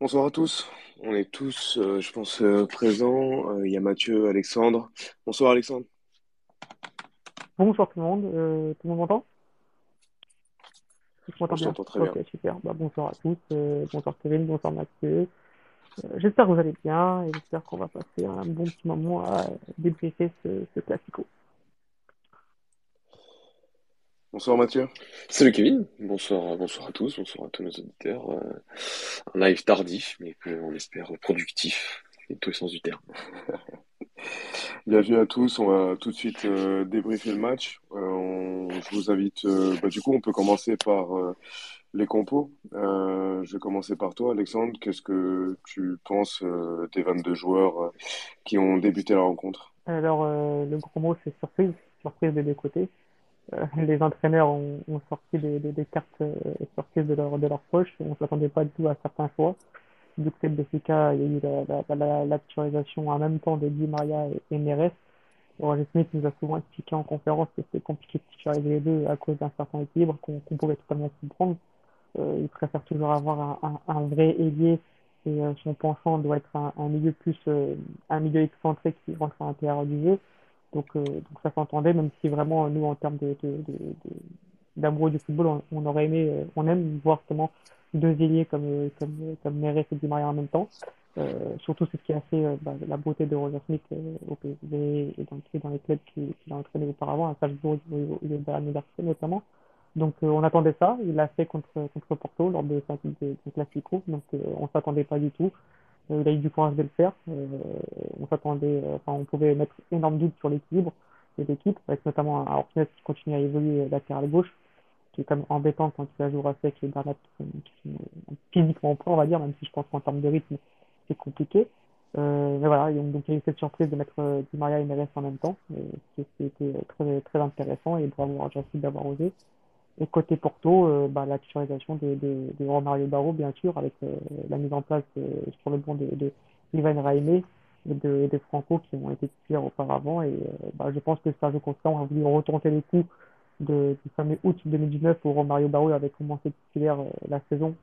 Bonsoir à tous. On est tous, euh, je pense, euh, présents. Euh, Il y a Mathieu, Alexandre. Bonsoir Alexandre. Bonjour tout le monde, euh, tout le monde m'entend? Moi, m'entends je bien? très Ok, bien. super. Bah, bonsoir à tous, bonsoir Kevin, bonsoir Mathieu. J'espère que vous allez bien et j'espère qu'on va passer un bon petit moment à débriefer ce, ce classico. Bonsoir Mathieu. Salut Kevin, bonsoir, bonsoir à tous, bonsoir à tous nos auditeurs. Euh, un live tardif, mais que on espère productif, dans tous les sens du terme. Bienvenue à tous. On va tout de suite euh, débriefer le match. Euh, on- je vous invite. euh, bah, du coup, on peut commencer par euh, les compos. Euh, je vais commencer par toi, Alexandre. Qu'est-ce que tu penses euh, des 22 joueurs euh, qui ont débuté la rencontre? Alors, euh, le gros mot, c'est surprise, surprise des deux côtés. Euh, les entraîneurs ont, sorti des, cartes euh, surprises de leur, de leur poche. On ne s'attendait pas du tout à certains choix. Du côté de Benfica, il y a eu la, la, la, la titularisation en même temps de Di Maria et, et Neres. Roger Smith nous a souvent expliqué en conférence que c'était compliqué de titulariser les deux à cause d'un certain équilibre qu'on qu'on pouvait totalement comprendre. Euh, il préfère toujours avoir un, vrai ailier et euh, son penchant doit être un, milieu plus un milieu excentré qui rentre à l'intérieur du jeu. Donc, euh, donc ça s'entendait, même si vraiment nous en termes de, d'amoureux du football, on, aurait aimé, euh, on aime voir justement deux ailiers comme euh, comme comme Neres et Di en même temps. Surtout c'est ce qui a fait bah, la beauté de Roger Smith au PSV et dans, et dans les clubs qu'il a entraîné auparavant, à Salzbourg et Bayern Leverkusen notamment. Donc on attendait ça, il l'a fait contre contre Porto lors de sa de, de Classico, donc euh, on s'attendait pas du tout. Euh, il a eu du courage de le faire. Euh, on s'attendait, euh, enfin on pouvait mettre énorme doute sur l'équilibre de l'équipe, avec notamment un Ortiz qui continue à évoluer latéral gauche, qui est quand même embêtant quand tu as joué avec les Bernat qui qui sont physiquement on va dire, même si je pense qu'en termes de rythme c'est compliqué. Euh, mais voilà, donc, il y a eu cette surprise de mettre euh, Di Maria et Neres en même temps, euh, ce qui était très, très intéressant et bravo à Jean d'avoir osé. Et côté Porto, euh, bah, la titularisation de, de, de Romario Barro, bien sûr, avec euh, la mise en place de- sur le banc de, Ivan Raime et de, de Franco qui ont été titulaires auparavant. Et euh, bah, je pense que Sergio Costa a voulu retenter le coup de, du fameux août 2019 où Romario Barro avait commencé titulaire euh, la saison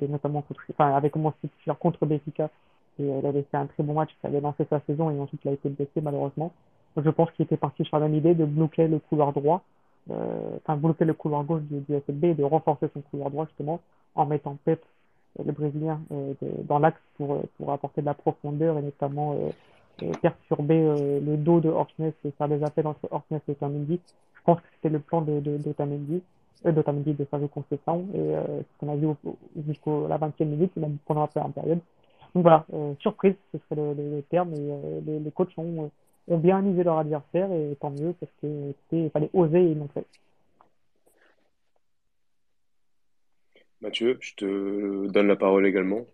et notamment contre, enfin, avait commencé titulaire contre Benfica et euh, il avait fait un très bon match, il avait lancé sa saison et ensuite il a été blessé malheureusement. Donc, je pense qu'il était parti sur la même idée de bloquer le couloir droit euh, enfin bloquer le couloir gauche du, du et de renforcer son couloir droit justement en mettant Pep, euh, le Brésilien, euh, de- dans l'axe pour, euh, pour apporter de la profondeur et notamment euh, euh, perturber euh, le dos de Orthez et faire des appels entre Orthez et Otamendi. Je pense que c'était le plan de, de, d'Otamendi, euh, d'Otamendi de et euh, ce qu'on a vu jusqu'au la 20e minute même pendant la première période. Donc voilà, euh, surprise, ce serait le, terme et euh, les, les coachs ont, euh, ont bien analysé leur adversaire et tant mieux parce que c'était, il fallait oser et ils l'ont fait. Mathieu, je te donne la parole également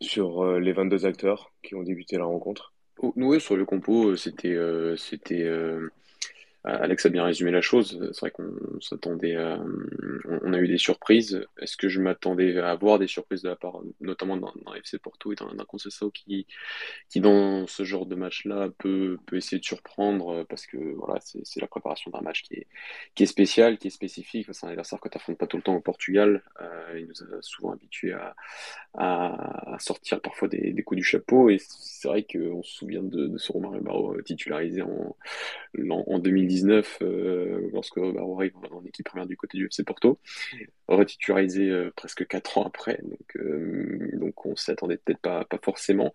sur euh, les 22 acteurs qui ont débuté la rencontre. Oh, ouais, sur le compo, euh, c'était, euh, c'était, euh, Alex a bien résumé la chose. C'est vrai qu'on s'attendait à, on a eu des surprises. Est-ce que je m'attendais à avoir des surprises de la part, notamment dans FC Porto et dans Conceição qui, qui dans ce genre de match-là peut, peut essayer de surprendre euh, parce que voilà, c'est la préparation d'un match qui est, qui est spécial, qui est spécifique. C'est un adversaire que tu n'affrontes pas tout le temps au Portugal. Euh, il nous a souvent habitués à, à, sortir parfois des, coups du chapeau et c'est vrai qu'on se souvient de, de ce Romario Barro titularisé en, en, en 2019 euh, lorsque Barro arrive en équipe première du côté du FC Porto retitularisé euh, presque quatre ans après, donc, euh, donc on s'y attendait peut-être pas, pas forcément,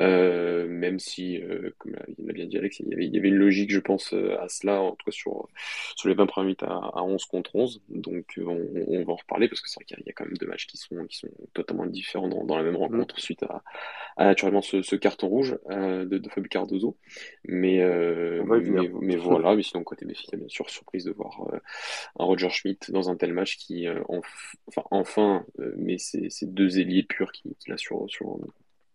euh, même si, comme il l'a bien dit Alex, il y, avait, il y avait une logique, je pense, à cela, en tout cas sur, sur les 20 premières minutes à, à 11 contre 11, donc on, on va en reparler, parce que c'est vrai qu'il y, a- il y a quand même deux matchs qui sont, qui sont totalement différents dans, dans la même Mm. rencontre, suite à, à naturellement ce, ce carton rouge de, de Fabio Cardozo, mais, mais, mais voilà, mais sinon côté Béfica, bien sûr, surprise de voir euh, un Roger Schmidt dans un tel match qui, euh, enf- enfin, enfin, euh, mais c'est deux ailiers purs qui, qui là sur, sur,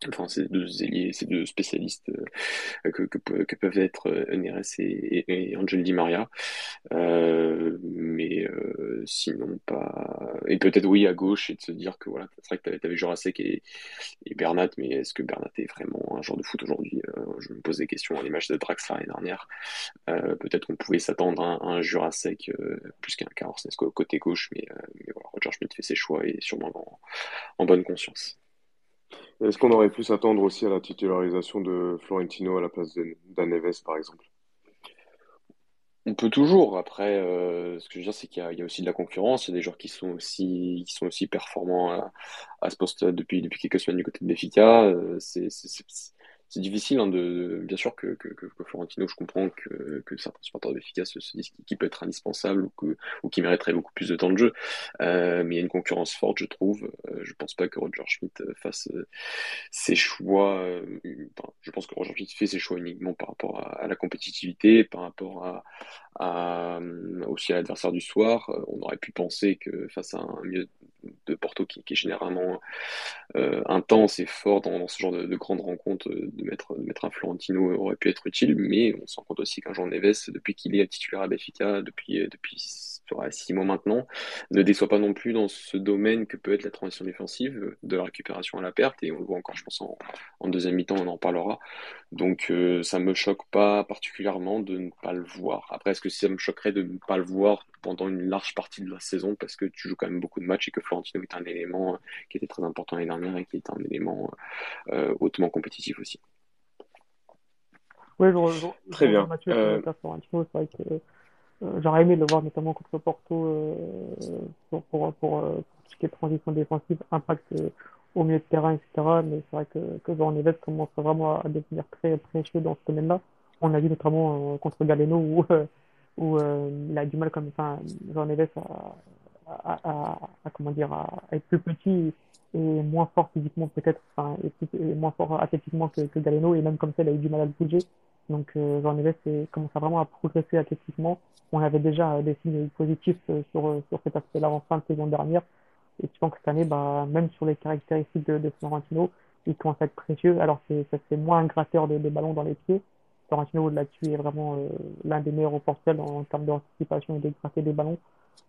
enfin, ces deux ailiers, ces deux spécialistes euh, que, que, pe- que peuvent être euh, Neres et, Angel Di Maria. Euh, mais sinon pas. Et peut-être oui à gauche et de se dire que voilà, c'est vrai que t'avais, t'avais Jurasek et, et Bernat, mais est-ce que Bernat est vraiment un joueur de foot aujourd'hui? Je me pose des questions à l'image de Draxler l'année dernière. Peut-être qu'on pouvait s'attendre à un, un plus qu'un Orsnes côté gauche, mais, voilà, Roger Schmidt fait ses choix et sûrement en, en bonne conscience. Est-ce qu'on aurait pu s'attendre aussi à la titularisation de Florentino à la place de- d'An Neves, par exemple? On peut toujours. Après, euh, ce que je veux dire, c'est qu'il y a, aussi de la concurrence. Il y a des joueurs qui sont aussi, qui sont aussi performants à, ce poste depuis, depuis quelques semaines du côté de Benfica. Euh, c'est, c'est, difficile, hein, de, bien sûr que, que, que, Florentino, je comprends que, que certains supporters de Benfica se, se disent qu'il peut être indispensable ou que, ou qu'il mériterait beaucoup plus de temps de jeu. Euh, mais il y a une concurrence forte, je trouve. Euh, je pense pas que Roger Schmidt euh, fasse euh, ses choix. euh, enfin, je pense que Roger Schmidt fait ses choix uniquement par rapport à, à la compétitivité, par rapport à à, aussi à l'adversaire du soir. On aurait pu penser que face à un milieu de Porto qui, est généralement euh, intense et fort dans, ce genre de, de grandes rencontres, euh, de mettre, de mettre un Florentino aurait pu être utile, mais on se rend compte aussi qu'un Jean Neves, depuis qu'il est titulaire à Benfica, depuis, euh, depuis ouais, six mois maintenant, ne déçoit pas non plus dans ce domaine que peut être la transition défensive, de la récupération à la perte, et on le voit encore, je pense, en, en deuxième mi-temps, on en parlera. Donc euh, ça me choque pas particulièrement de ne pas le voir. Après, est-ce que ça me choquerait de ne pas le voir pendant une large partie de la saison parce que tu joues quand même beaucoup de matchs et que Florentino est un élément euh, qui était très important l'année dernière et qui est un élément euh, hautement compétitif aussi. Oui, je, re- je, je Très bien. Mathieu sur Euh. C'est vrai que j'aurais aimé le voir notamment contre Porto euh, pour, pour, pour, euh, pour tout ce qui est transition défensive, impact euh, au milieu de terrain, etc. Mais c'est vrai que, que Jean Neves commence vraiment à devenir très précieux dans ce domaine-là. On a vu notamment euh, contre Galeno où, euh, où euh, il a du mal comme enfin, Jean à, à, à, à, comment dire à, être plus petit et moins fort physiquement peut-être, enfin et, et moins fort athlétiquement que, que Galeno et même comme ça il a eu du mal à le bouger. Donc euh, Jean Neves commence vraiment à progresser athlétiquement. On avait déjà euh, des signes positifs euh, sur, euh, sur cet aspect-là en fin de saison dernière. Et tu penses que cette année, bah, même sur les caractéristiques de, de Florentino, il commence à être précieux. Alors ça c'est moins un gratteur de, de ballons dans les pieds. Florentino là-dessus est vraiment euh, l'un des meilleurs au portel en, termes d'anticipation et de gratter des ballons.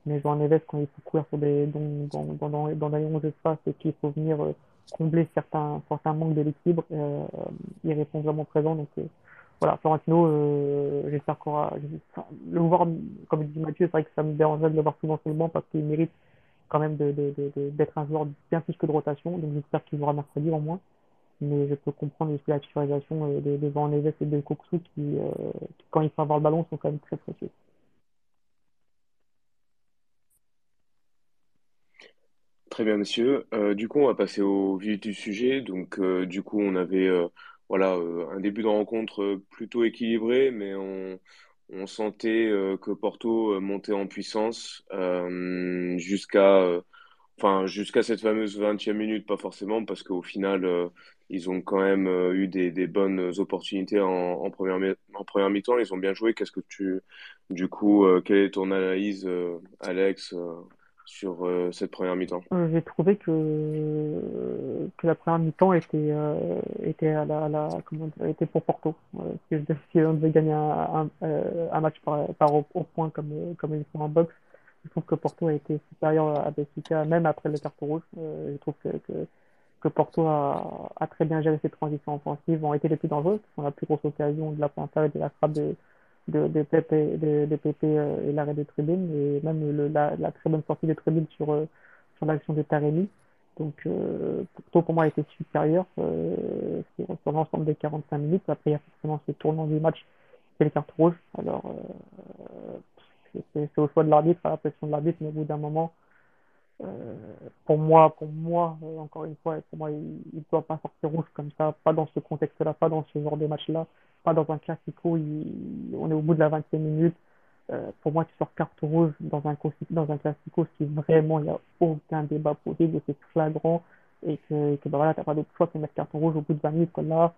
Mais João Neves, quand il faut courir sur des, dans, dans, dans, dans, des 11 espaces et qu'il faut venir euh, combler certains, certains manques de l'équilibre, euh, il répond vraiment présent. Donc voilà, Florentino, euh, j'espère qu'on aura, le voir, comme dit Mathieu, c'est vrai que ça me dérangerait de le voir souvent sur le banc parce qu'il mérite quand même d'être un joueur bien plus que de rotation. Donc j'espère qu'il jouera mercredi au moins. Mais je peux comprendre aussi la titularisation euh, de, de João Neves et de Koksou qui, euh, qui, quand ils font avoir le ballon, sont quand même très précieux. très bien, monsieur. Euh, du coup, on va passer au vif du sujet. Donc, du coup, on avait voilà euh, un début de rencontre euh, plutôt équilibré, mais on, sentait euh, que Porto montait en puissance jusqu'à Enfin, cette fameuse vingtième minute, pas forcément, parce qu'au final, ils ont quand même eu des, bonnes opportunités en, première, mi-temps. Ils ont bien joué. Qu'est-ce que tu, du coup, quelle est ton analyse, Alex, sur euh, cette première mi-temps? Euh, j'ai trouvé que, que la première mi-temps était, euh, était, à la, la, était pour Porto. Si, on devait gagner un, un, match par, par au, point comme, comme ils font en boxe, je trouve que Porto a été supérieur à Benfica, même après le carton rouge. Je trouve que, que, Porto a, très bien géré ses transitions offensives, ont été les plus dangereuses, ce sont la plus grosse occasion de la pointage et de la frappe de, de, de Pepe euh, et l'arrêt de Tribune, et même la, très bonne sortie de Tribune sur, euh, sur l'action de Taremi. Donc, euh, pour moi, été supérieur euh, sur, l'ensemble des 45 minutes. Après, il y a forcément ce tournant du match et les cartes rouges. Alors, c'est c'est au choix de l'arbitre, à la pression de l'arbitre, mais au bout d'un moment, pour moi, pour moi, encore une fois, pour moi, il ne doit pas sortir rouge comme ça, pas dans ce contexte-là, pas dans ce genre de match-là, dans un classico, on est au bout de la 20e minute. Euh, pour moi, tu sors carte rouge dans un, dans un classico si vraiment il n'y a aucun débat possible, c'est flagrant, et que, bah voilà, t'as pas d'autre choix que de mettre carte rouge au bout de 20 minutes, quoi. Là,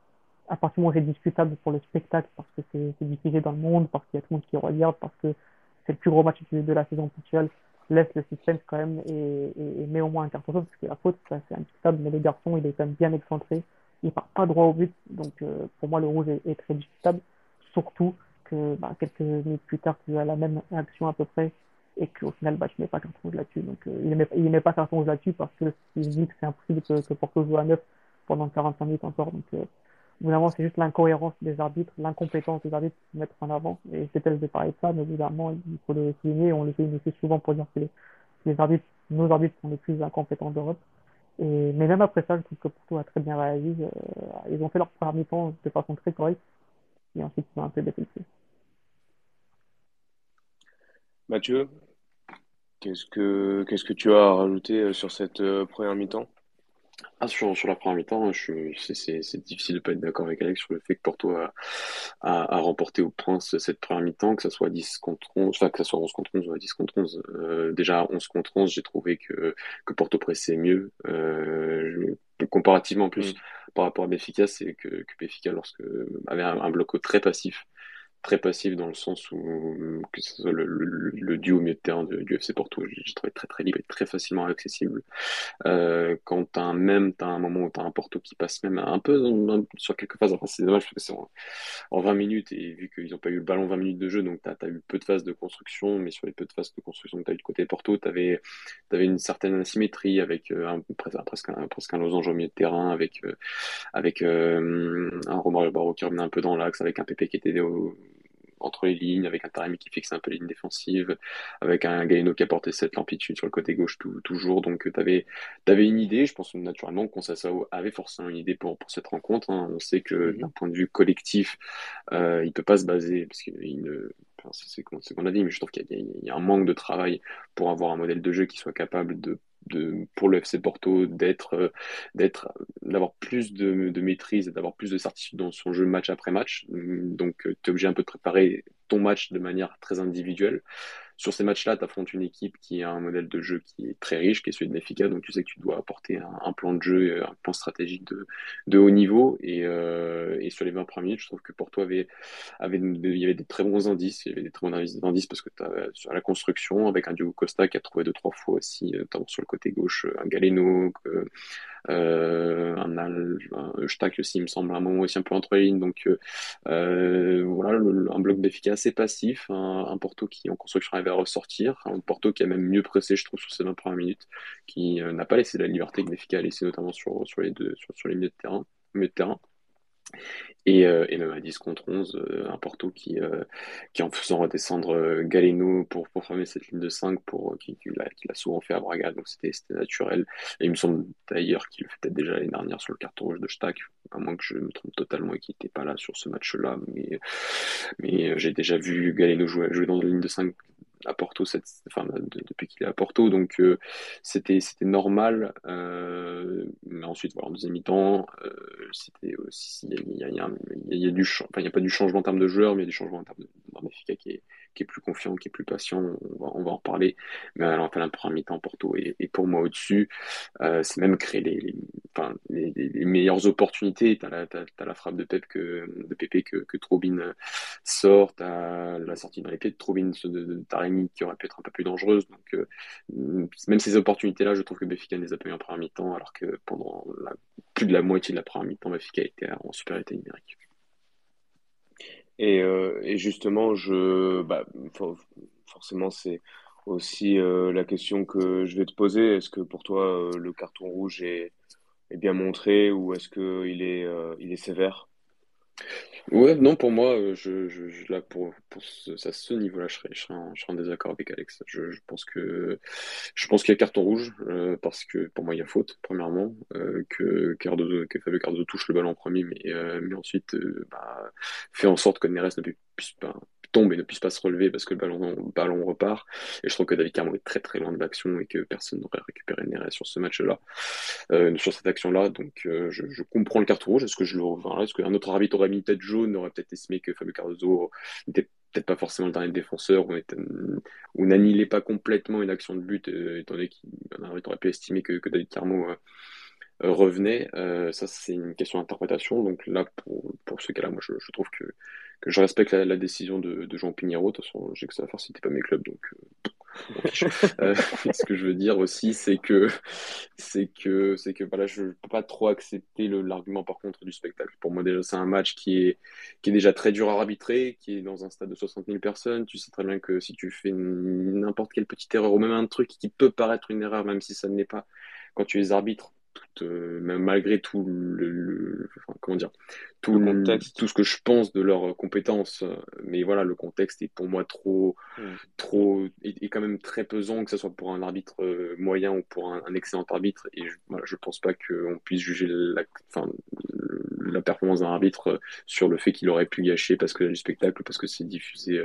à partir du moment où c'est discutable pour le spectacle, parce que c'est diffusé dans le monde, parce qu'il y a tout le monde qui regarde, parce que c'est le plus gros match de la saison actuelle, laisse le système quand même et, et, et met au moins un carton jaune, parce que la faute, c'est indiscutable, mais le garçon, il est quand même bien excentré, il part pas droit au but, donc euh, pour moi, le rouge est, très discutable, surtout que bah, quelques minutes plus tard, tu as la même action à peu près, et qu'au final, bah, tu mets pas carton rouge là-dessus, donc euh, il met, il met pas carton rouge là-dessus parce que dit que c'est impossible que, que Porto joue à 9 pendant 45 minutes encore, donc euh, Évidemment, c'est juste l'incohérence des arbitres, l'incompétence des arbitres qui mettre en avant. Et c'est elle de parler de ça, mais évidemment, il faut le souligner. On le souligne aussi souvent pour dire que les arbitres, nos arbitres sont les plus incompétents d'Europe. Mais même après ça, je trouve que Porto a très bien réagi. Euh, ils ont fait leur première mi-temps de façon très correcte. Et ensuite, ils ont un peu défilé. Mathieu, qu'est-ce que qu'est-ce que tu as à rajouter sur cette première mi-temps? Ah, sur, sur la première mi-temps, je c'est, difficile de pas être d'accord avec Alex sur le fait que Porto a, a, remporté au point cette première mi-temps, que ça soit 10 contre 11, enfin que ça soit 11 contre 11 ou 10 contre 11. Euh, déjà, 11 contre 11, j'ai trouvé que, que Porto pressait mieux. Euh, comparativement plus mm. par rapport à Béfica, c'est que, que Béfica, lorsque avait un, un bloc très passif, très passif dans le sens où que ce soit le, le, duo au milieu de terrain du FC Porto, j'ai trouvé très très libre et très facilement accessible. Euh, quand t'as un même, t'as un moment où t'as un Porto qui passe même un peu sur quelques phases. Enfin, c'est dommage parce que c'est en, 20 minutes et vu qu'ils n'ont pas eu le ballon 20 minutes de jeu, donc t'as as eu peu de phases de construction, mais sur les peu de phases de construction que t'as eu de côté Porto, t'avais avais une certaine asymétrie avec euh, un, presque, un, presque un losange au milieu de terrain, avec euh, avec euh, un Romario Barro qui revenait un peu dans l'axe, avec un PP qui était au entre les lignes, avec un Taremi qui fixe un peu les lignes défensives, avec un Galeno qui apportait cette amplitude sur le côté gauche toujours. Donc tu avais, avais, une idée, je pense naturellement que Conceição avait forcément une idée pour, pour cette rencontre. Hein. On sait que mhm. d'un point de vue collectif, euh, il peut pas se baser, parce qu'il ne c'est ce qu'on a dit, mais je trouve qu'il y, y, a un manque de travail pour avoir un modèle de jeu qui soit capable de pour le FC Porto d'être, euh, d'être, d'avoir plus de, de maîtrise et d'avoir plus de certitude dans son jeu match après match. Donc, euh, tu es obligé un peu de préparer ton match de manière très individuelle sur ces matchs-là, tu affrontes une équipe qui a un modèle de jeu qui est très riche, qui est celui de Benfica, donc tu sais que tu dois apporter un, plan de jeu, un plan stratégique de, haut niveau. Et, euh, sur les 20 premières minutes, je trouve que Porto avait, avait, il y avait des très bons indices, il y avait des très bons indices parce que tu sur la construction, avec un Diogo Costa qui a trouvé deux, trois fois aussi, notamment sur le côté gauche, un Galeno, euh, un, un aussi, il me semble, un moment aussi un peu entre les lignes. Donc euh, voilà, un bloc d'efficace assez passif, un, Porto qui en construction arrive à ressortir, un Porto qui a même mieux pressé, je trouve, sur ces 20 premières minutes, qui euh, n'a pas laissé la liberté que Benfica a laissé notamment sur, sur les deux, sur, sur les milieux de de terrain. Et, euh, et, même à 10 contre 11, euh, un Porto qui, euh, qui en faisant redescendre Galeno pour, former cette ligne de 5, pour, qui, l'a souvent fait à Braga, donc c'était naturel. Et il me semble d'ailleurs qu'il le fait peut-être déjà l'année dernière sur le carton rouge de Stack, à moins que je me trompe totalement et qu'il n'était pas là sur ce match-là. Mais, j'ai déjà vu Galeno jouer, dans la ligne de 5 à Porto depuis qu'il est à Porto, donc euh, c'était normal. Euh, mais ensuite, voilà, en deuxième mi-temps, euh, c'était aussi il y a, du pas du changement en termes de joueurs, mais il y a du changement en termes de Benfica qui est qui est plus confiant, qui est plus patient. On va, on va en reparler. Mais alors, enfin, la première mi-temps, Porto et, et pour moi au-dessus. Euh, c'est même créer les, meilleures opportunités. Tu as, la frappe de, Pep que, de Pépé que, que Trobin sort. Tu la sortie dans les pieds de Trobin de, de Taremi qui aurait pu être un peu plus dangereuse. Donc, euh, même ces opportunités-là, je trouve que Béfica ne les a pas eu en première mi-temps, alors que pendant plus de la moitié de la première mi-temps, Béfica était en supériorité numérique. Et, euh, et justement, je, bah, forcément, c'est aussi euh, la question que je vais te poser. Est-ce que pour toi, euh, le carton rouge est, bien montré ou est-ce qu'il il est sévère? Ouais, non, pour moi, euh, je, je, là, pour, ce, ce niveau-là, je serais, en, désaccord avec Alex. Je, pense que, je pense qu'il y a carton rouge, euh, parce que pour moi, il y a faute, premièrement, euh, que Cardozo, Fabio Cardozo touche le ballon en premier, mais, ensuite, bah, fait en sorte que Neres ne puisse pas, tombe et ne puisse pas se relever parce que le ballon, ballon repart. Et je trouve que David Carmo est très très loin de l'action et que personne n'aurait récupéré Neres sur ce match-là, euh, sur cette action-là. Donc euh, je, comprends le carton rouge. Est-ce que je le enfin, Est-ce qu'un autre arbitre aurait mis tête jaune, aurait peut-être estimé que Fabio Cardozo n'était peut-être pas forcément le dernier défenseur ou, ou n'annihilait pas complètement une action de but, euh, étant donné qu'un arbitre aurait pu estimer que, David Carmo revenait. Ça, c'est une question d'interprétation. Donc là, pour, pour ce cas-là, moi, je, trouve que, que je respecte la, la décision de, de Jean Pinheiro. De toute façon, j'ai que ça à faire, c'était pas mes clubs, donc. Euh, euh, ce que je veux dire aussi, c'est que, c'est que, c'est que, voilà, je peux pas trop accepter l'argument par contre du spectacle. Pour moi, déjà, c'est un match qui est, qui est déjà très dur à arbitrer, qui est dans un stade de 60 000 personnes. Tu sais très bien que si tu fais n'importe quelle petite erreur ou même un truc qui peut paraître une erreur, même si ça ne l'est pas, quand tu les arbitres, même malgré tout le, comment dire, tout le contexte, tout ce que je pense de leurs compétences. Mais voilà, le contexte est pour moi trop, trop, est, quand même très pesant, que ce soit pour un arbitre moyen ou pour un, excellent arbitre. Et je, voilà, je pense pas qu'on puisse juger la, enfin, la performance d'un arbitre sur le fait qu'il aurait pu gâcher parce que du spectacle, parce que c'est diffusé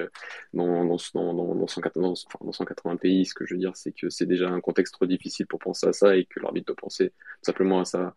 dans, dans, dans, dans, 180, dans 180 pays. Ce que je veux dire, c'est que c'est déjà un contexte trop difficile pour penser à ça et que l'arbitre doit penser simplement à, sa,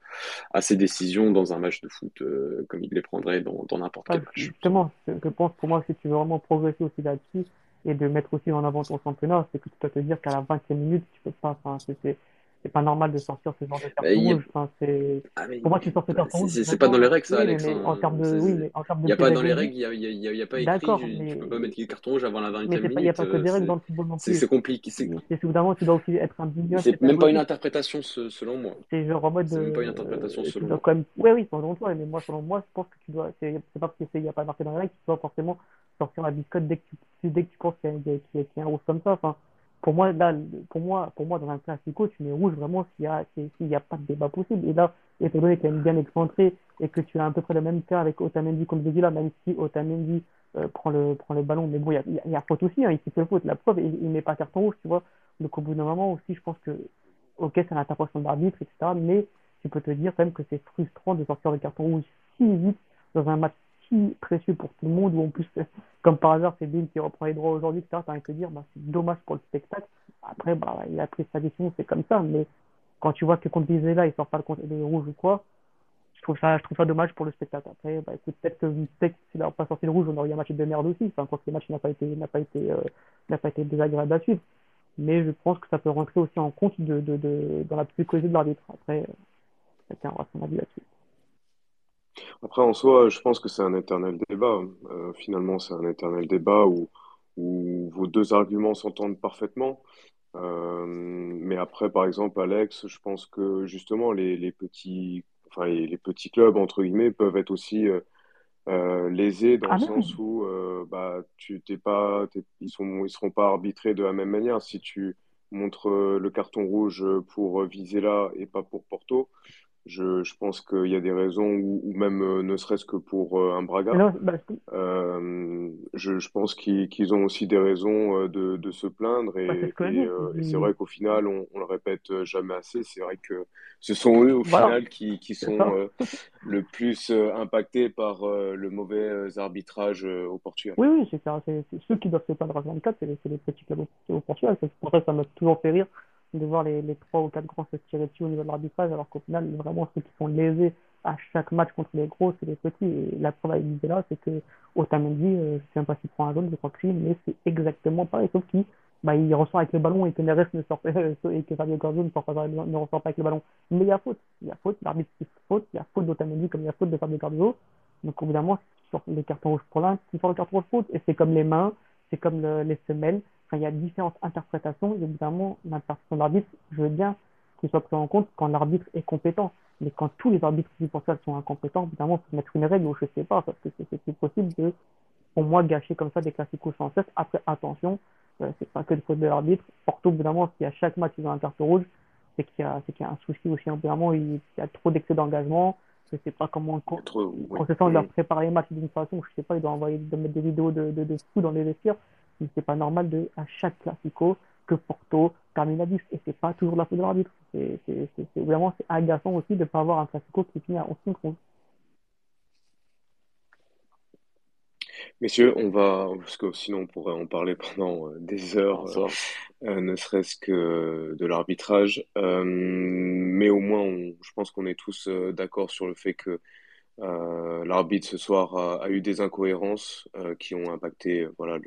à ses décisions dans un match de foot euh, comme il les prendrait dans n'importe quel match. Justement, je pense pour moi, si tu veux vraiment progresser aussi là-dessus et de mettre aussi en avant ton championnat, c'est que tu dois te dire qu'à la 20e minute, tu peux pas. Enfin, c'est c'est pas normal de sortir ce genre de carton rouge. Enfin, c'est... Ah, Pour moi, tu sors ce carton rouge. C'est pas dans les règles, ça, Alex. Mais, en termes de, oui, mais en termes de. Il n'y a pas dans les règles, il n'y a, y a, pas écrit. D'accord, mais... Tu peux pas mettre le carton rouge avant la 20 e minute. Il n'y a pas que des règles dans le football non plus. C'est compliqué. C'est évidemment, tu dois aussi être un bignot. C'est même pas une interprétation, selon moi. C'est genre en mode. C'est même pas une interprétation, selon moi. Oui, oui, selon toi. Mais moi, selon moi, je pense que tu dois. C'est pas parce qu'il n'y a pas marqué dans les règles que tu dois forcément sortir la biscotte dès que tu, dès que tu penses qu'il y, a un rouge comme ça. Enfin, pour moi, là, pour moi, pour moi, dans un classico, tu mets rouge vraiment s'il y a, s'il n'y a pas de débat possible. Et là, étant donné qu'elle est bien excentrée et que tu as à peu près le même cas avec Otamendi comme je dis là, même si Otamendi euh, prend le, prend le ballon, mais bon, il y a, y a, faute aussi, hein, il fait faute. La preuve, il, il met pas carton rouge, tu vois. Donc au bout d'un moment aussi, je pense que, ok, c'est de l'arbitre, etc. Mais tu peux te dire quand même que c'est frustrant de sortir le carton rouge si vite dans un match si précieux pour tout le monde, ou en plus, comme par hasard, c'est Bill qui reprend les droits aujourd'hui, etc. T'as rien que dire, bah, c'est dommage pour le spectacle. Après, bah, il a pris sa décision, c'est comme ça, mais quand tu vois que contre là, il sort pas le, le rouge ou quoi, je trouve ça, je trouve ça dommage pour le spectacle. Après, bah, peut-être que peut s'il n'avait pas sorti le rouge, on aurait eu un match de merde aussi. Enfin, quoi que le match n'a pas été, n'a pas été, euh, n'a pas été désagréable à suivre. Mais je pense que ça peut rentrer aussi en compte dans la psychologie de l'arbitre. Après, chacun aura son avis là-dessus. Après, en soi, je pense que c'est un éternel débat. Euh, finalement, c'est un éternel débat où, où vos deux arguments s'entendent parfaitement. Euh, mais après, par exemple, Alex, je pense que justement, les, les petits, enfin, les, les petits clubs, entre guillemets, peuvent être aussi euh, lésés dans ah le sens où bah, tu t'es pas, t'es- ils sont, ils seront pas arbitrés de la même manière. Si tu montres le carton rouge pour viser là et pas pour Porto, je, je pense qu'il y a des raisons, ou, même euh, ne serait-ce que pour euh, un Braga. Non, bah, Euh, je, je pense qu'ils ont aussi des raisons de, de se plaindre et, bah, c'est et, vrai qu'au final, on, on le répète jamais assez. C'est vrai que ce sont eux au Voilà, final qui, sont le plus impactés par le mauvais arbitrage au Portugal. Oui, oui, c'est ça. C'est ceux qui doivent se plaindre à 24, c'est les, les petits clubs au, Portugal. C'est pour ça que ça m'a toujours fait rire de voir les, les trois ou quatre grands se tirer dessus au niveau de l'arbitrage, alors qu'au final, vraiment, ceux qui sont lésés à chaque match contre les gros, c'est les petits. Et la avec là, c'est que Otamendi, euh, je ne sais même pas s'il prend un jaune, je crois que oui, mais c'est exactement pareil, sauf qu'il bah, il ressort avec le ballon et que Neres ne sort pas, et que Fabio Cardo ne, ressort pas avec le ballon. Mais il y a faute. Il y a faute, l'arbitre qui faute, il y a faute d'Otamendi comme il y a faute de Fabio Cardo. Donc, évidemment, sur les cartons rouges pour l'un, qui sort le carton rouge faute. Et c'est comme les mains, c'est comme le, les semelles. Enfin, il y a différentes interprétations. Et évidemment, l'interprétation de l'arbitre, je veux bien qu'il soit pris en compte quand l'arbitre est compétent. Mais quand tous les arbitres du Portugal sont incompétents, évidemment, il faut mettre une règle ou je sais pas, parce que c'est c'est possible de, pour moi, gâcher comme ça des classicos sans cesse. Après, attention, euh, c'est pas que le faute de l'arbitre. Porto, évidemment, si à chaque match ils ont un carton rouge, c'est qu'il y a, qu'il y a un souci aussi. Évidemment, il, il y a trop d'excès d'engagement. Je sais pas comment, quand, Trop, oui. quand c'est ça, on leur prépare les matchs d'une façon, je sais pas, ils doivent envoyer, de mettre des vidéos de, de, de fous dans les vestiaires. C'est pas normal de, à chaque classico, que Porto termine à 10. Et c'est pas toujours la faute de l'arbitre. C'est, c'est, c'est, c'est vraiment, c'est agaçant aussi de pas avoir un classico qui finit à 11 contre 11. Messieurs, on va, parce que sinon on pourrait en parler pendant euh, des heures, euh, euh, ne serait-ce que de l'arbitrage. Euh, mais au moins, on- je pense qu'on est tous d'accord sur le fait que euh, l'arbitre ce soir a, eu des incohérences euh, qui ont impacté euh, voilà,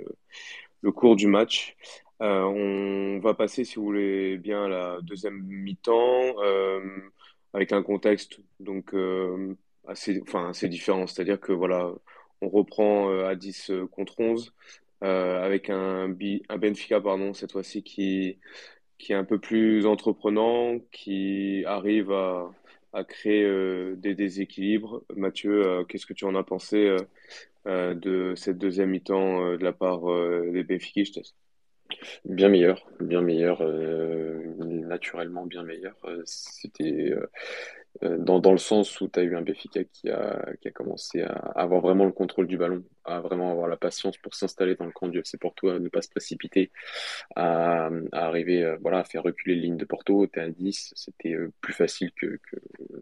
le, cours du match. Euh, on va passer, si vous voulez bien, à la deuxième mi-temps euh, avec un contexte donc euh, assez, enfin, assez différent. C'est-à-dire que voilà, on reprend euh, à 10 euh, contre 11 euh, avec un, un Benfica pardon, cette fois-ci qui, qui est un peu plus entreprenant, qui arrive à, à créer euh, des déséquilibres. Mathieu, euh, qu'est-ce que tu en as pensé euh, de cette deuxième mi-temps de la part des Benfiquistas? bien meilleur, bien meilleur. naturellement bien meilleur. C'était dans, dans, le sens où tu as eu un Béfica qui a, qui a commencé à avoir vraiment le contrôle du ballon, à vraiment avoir la patience pour s'installer dans le camp du FC Porto, à ne pas se précipiter, à, arriver euh, voilà, à faire reculer les lignes de Porto. Tu es à 10, c'était euh, plus facile que,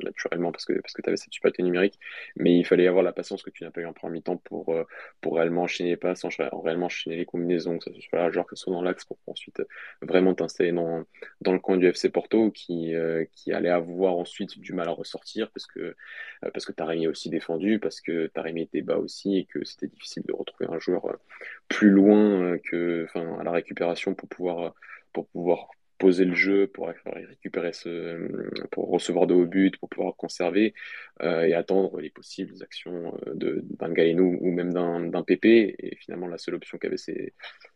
naturellement parce que, parce que tu avais cette supériorité numérique, mais il fallait avoir la patience que tu n'as pas eu en premier mi-temps pour, pour réellement enchaîner les passes, réellement enchaîner les combinaisons, que ce soit là, genre que ce soit dans l'axe pour ensuite vraiment t'installer dans, dans le camp du FC Porto qui, qui allait avoir ensuite du mal à ressortir parce que, euh, parce que Taremi a aussi défendu, parce que Taremi était bas aussi et que c'était difficile de retrouver un joueur euh, plus loin euh, que, enfin, à la récupération pour pouvoir, pouvoir poser le jeu, pour récupérer pour recevoir de hauts buts, pour pouvoir conserver et attendre les possibles actions d'un Galeno ou même d'un PP. Et finalement, la seule option qu'avait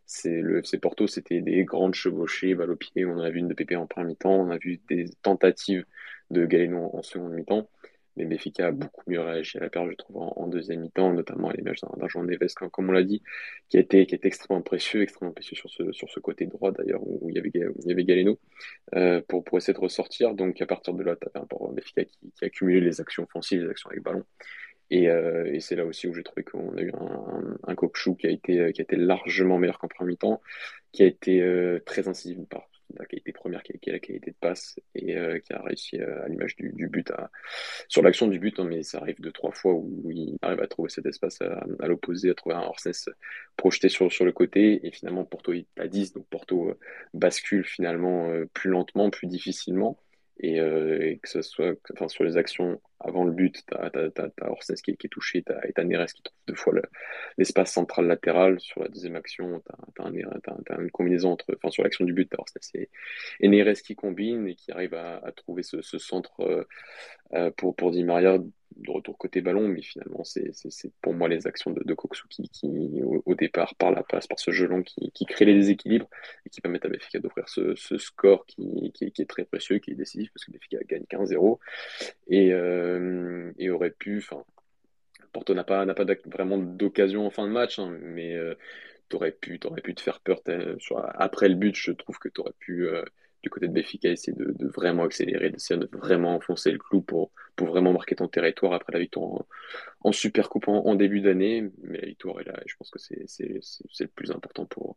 c'est le FC Porto, c'était des grandes chevauchées, balle au pied. On a vu une de PP en premier mi-temps, on a vu des tentatives de Galeno en, seconde mi-temps. Mais Béfica a beaucoup mieux réagi à la perte, je trouve, en, deuxième mi-temps, notamment à l'image d'un Jean Neves, comme, on l'a dit, qui été, qui extrêmement précieux, extrêmement précieux sur ce, sur ce côté droit d'ailleurs, où, il y avait, avait Galeno, euh, pour, pour essayer de ressortir. Donc à partir de là, tu avais un Béfica qui, qui a accumulé les actions offensives, les actions avec ballon. Et, euh, et c'est là aussi où j'ai trouvé qu'on a eu un, un, un qui a été, qui a été largement meilleur qu'en premier mi-temps, qui a été euh, très incisif par la qualité première, qui est la qualité de passe, et euh, qui a réussi euh, à l'image du, but, à, sur l'action du but, hein, mais ça arrive deux, trois fois où il arrive à trouver cet espace à, l'opposé, à trouver un Orsnes projeté sur, sur le côté, et finalement Porto est à 10, donc Porto euh, bascule finalement plus lentement, plus difficilement. Euh, et, que ce soit enfin, sur les actions avant le but, tu as, as, qui, est touché, tu as, Neres qui trouve deux fois l'espace central latéral. Sur la deuxième action, tu as, une combinaison entre, enfin, sur l'action du but, tu as et, Neres qui combine et qui arrive à, trouver ce, ce centre euh, euh, pour, pour Di de retour côté ballon, mais finalement, c'est pour moi les actions de, de Koksu qui, au, départ, par la passe, par ce jeu long, qui, qui crée les déséquilibres et qui permettent à Benfica d'offrir ce, ce, score qui, qui, est très précieux, qui est décisif, parce que Benfica gagne 15-0 et, euh, et aurait pu, enfin, Porto n'a pas, pas vraiment d'occasion en fin de match, hein, mais euh, tu aurais pu, aurais pu te faire peur. après le but, je trouve que tu aurais pu euh, du côté de Béfica, essayer de, vraiment accélérer, d'essayer de vraiment enfoncer le clou pour, pour vraiment marquer ton territoire après la victoire en, Super Coupe en, début d'année. Mais la victoire est là et je pense que c'est le plus important pour,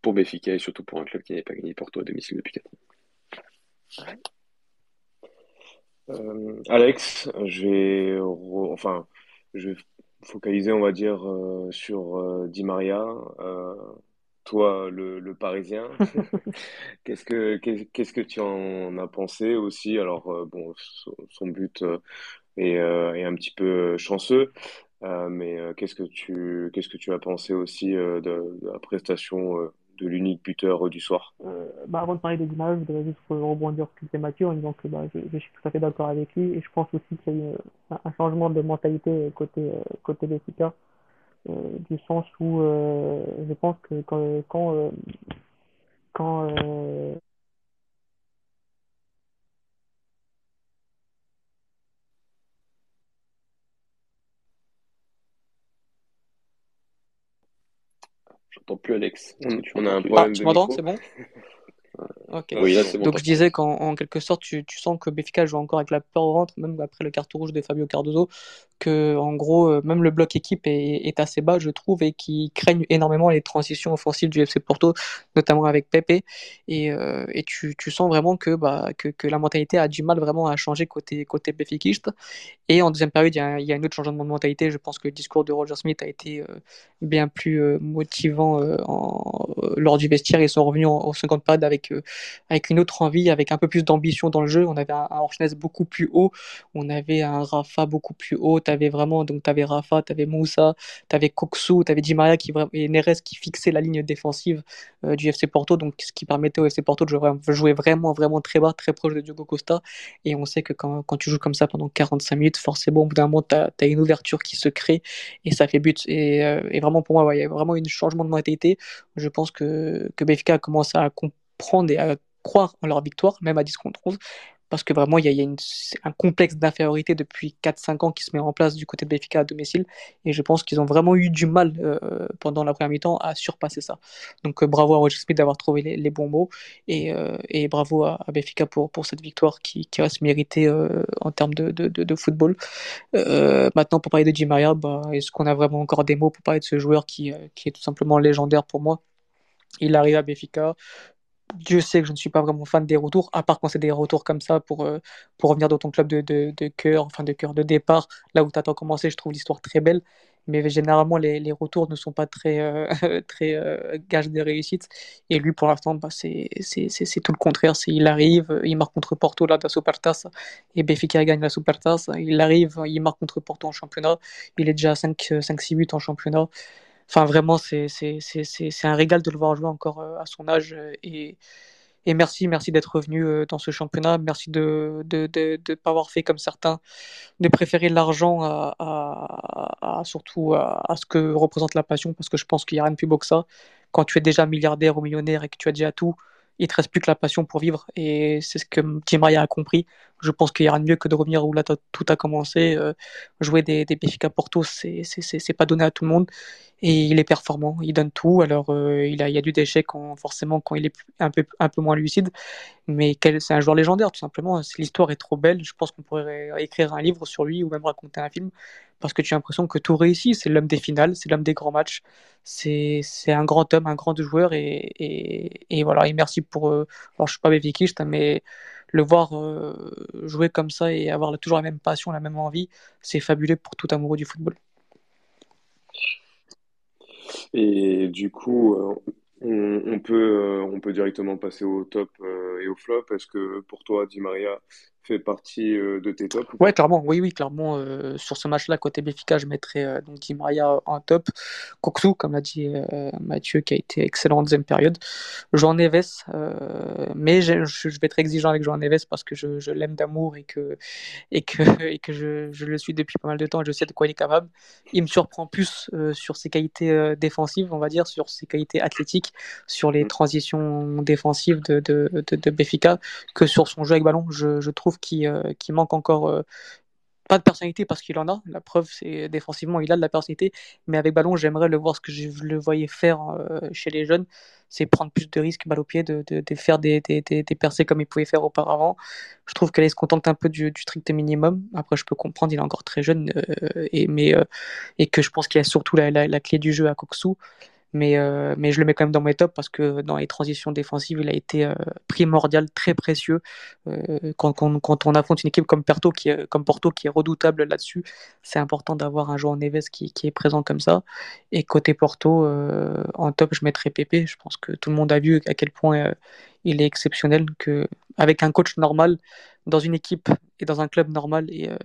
pour et surtout pour un club qui n'est pas gagné Porto à domicile depuis 4 ans. Euh, Alex, je vais, enfin, je vais focaliser, on va dire, euh, sur euh, Di Maria toi, le, Parisien, qu'est-ce que qu'est-ce que tu en as pensé aussi? Alors euh, bon, son, but euh, euh, est, un petit peu chanceux, mais qu'est-ce que tu qu'est-ce que tu as pensé aussi de, la prestation de l'unique buteur du soir? bah, avant de parler des images, je voudrais juste rebondir sur ce que Mathieu en disant que bah, je, je suis tout à fait d'accord avec lui et je pense aussi qu'il y a eu un, changement de mentalité côté côté Benfica. Euh, du sens où euh, je pense que quand, quand, euh, quand J'entends plus Alex. On, a un problème ah, tu m'entends, c'est bon donc je disais qu'en quelque sorte, tu, tu, sens que Béfica joue encore avec la peur au ventre, même après le carton rouge de Fabio Cardozo, que en gros, euh, même le bloc équipe est, est assez bas, je trouve, et qui craignent énormément les transitions offensives du FC Porto, notamment avec Pepe. Et, euh, et tu, tu, sens vraiment que, bah, que, que, la mentalité a du mal vraiment à changer côté, côté béfiquiste. Et en deuxième période, il y, a, il y, a, un autre changement de mentalité. Je pense que le discours de Roger Smith a été euh, bien plus motivant en, lors du vestiaire. Ils sont revenus en, en seconde période avec avec une autre envie, avec un peu plus d'ambition dans le jeu. On avait un, un beaucoup plus haut, on avait un Rafa beaucoup plus haut. Tu avais vraiment, donc tu avais Rafa, tu avais Moussa, tu avais Koksu, tu avais qui, et Neres qui fixaient la ligne défensive euh, du FC Porto, donc ce qui permettait au FC Porto de jouer, vraiment, vraiment très bas, très proche de Diogo Costa. Et on sait que quand, tu joues comme ça pendant 45 minutes, forcément, au bout d'un moment, tu as, une ouverture qui se crée et ça fait but. Et, euh, vraiment, pour moi, il y a vraiment un changement de mentalité. Je pense que, que BFK a commencé à comprendre et à croire en leur victoire, même à 10 contre 11. parce que vraiment, il y a, un complexe d'infériorité depuis 4-5 ans qui se met en place du côté de Benfica à domicile. Et je pense qu'ils ont vraiment eu du mal euh, pendant la première mi-temps à surpasser ça. Donc euh, bravo à Roger Smith d'avoir trouvé les, bons mots et, euh, et bravo à, à, Benfica pour, pour cette victoire qui, qui reste méritée en termes de, de, football. Maintenant, pour parler de Di Maria, bah, est-ce qu'on a vraiment encore des mots pour parler de ce joueur qui, qui est tout simplement légendaire pour moi? Il arrive à Benfica, Dieu sait que je ne suis pas vraiment fan des retours, à part quand c'est des retours comme ça pour, euh, pour revenir dans ton club de, de, cœur, enfin de cœur de départ, là où tu attends commencer, je trouve l'histoire très belle. Mais généralement, les, les, retours ne sont pas très, euh, très euh, gages de réussite. Et lui, pour l'instant, bah, c'est tout le contraire. Il arrive, il marque contre Porto là, de la Supertas, et Benfica gagne la Supertas. Il arrive, il marque contre Porto en championnat. Il est déjà à 5-6-8 en championnat. Enfin, vraiment, c'est un régal de le voir jouer encore euh, à son âge. Euh, et, et merci, merci d'être revenu euh, dans ce championnat. Merci de ne de, de, pas avoir fait comme certains, de préférer l'argent à, surtout à, à, ce que représente la passion, parce que je pense qu'il n'y a rien de plus beau que ça. Quand tu es déjà milliardaire ou millionnaire et que tu as déjà tout, il te reste plus que la passion pour vivre. Et c'est ce que Tim Maria a compris. Je pense qu'il y a rien de mieux que de revenir où tout a commencé. Euh, jouer des, des Benfica Porto, c'est pas donné à tout le monde. Et il est performant, il donne tout. Alors euh, il, a, il y a du déchet quand, forcément quand il est un peu, un peu moins lucide. Mais c'est un joueur légendaire, tout simplement. L'histoire est trop belle. Je pense qu'on pourrait écrire un livre sur lui ou même raconter un film. Parce que tu as l'impression que tout réussit. C'est l'homme des finales, c'est l'homme des grands matchs. C'est un grand homme, un grand joueur. Et, et, voilà, et merci pour. Euh, alors je suis pas bévikiste, mais le voir euh, jouer comme ça et avoir toujours la même passion, la même envie, c'est fabuleux pour tout amoureux du football. Et du coup, euh, on, peut, euh, on peut directement passer au top et au flop. Est-ce que pour toi, Di Maria fait partie euh, de tes tops Ouais, clairement. Oui, oui, clairement. Euh, sur ce match-là, côté Béfica, je mettrais euh, donc Di Maria en top. Koksu, comme l'a dit Mathieu, qui a été excellent en deuxième période. Jean Neves, mais je, je, vais être exigeant avec Jean Neves parce que je, je l'aime d'amour et que, et que, et que je, je, le suis depuis pas mal de temps et je sais de quoi il est capable. Il me surprend plus sur ses qualités défensives, on va dire, sur ses qualités athlétiques, sur les mm. transitions défensives de, de, de, de Béfica que sur son jeu avec ballon. Je, je trouve qui, euh, manque encore euh, pas de personnalité parce qu'il en a. La preuve, c'est défensivement, il a de la personnalité. Mais avec ballon, j'aimerais le voir ce que je le voyais faire euh, chez les jeunes. C'est prendre plus de risques, balle au pied, de, de, faire des, des, des, percées comme il pouvait faire auparavant. Je trouve qu'elle se contente un peu du, du, strict minimum. Après, je peux comprendre, il est encore très jeune. Et, mais, et que je pense qu'il a surtout la, la, la, clé du jeu à Koksu mais, euh, mais je le mets quand même dans mes tops parce que dans les transitions défensives, il a été euh, primordial, très précieux. Euh, quand, quand, on affronte une équipe comme, Porto qui est, comme Porto qui est redoutable là-dessus, c'est important d'avoir un joueur Neves qui, qui, est présent comme ça. Et côté Porto, en top, je mettrais Pépé. Je pense que tout le monde a vu à quel point il est exceptionnel, que avec un coach normal, dans une équipe et dans un club normal. Euh,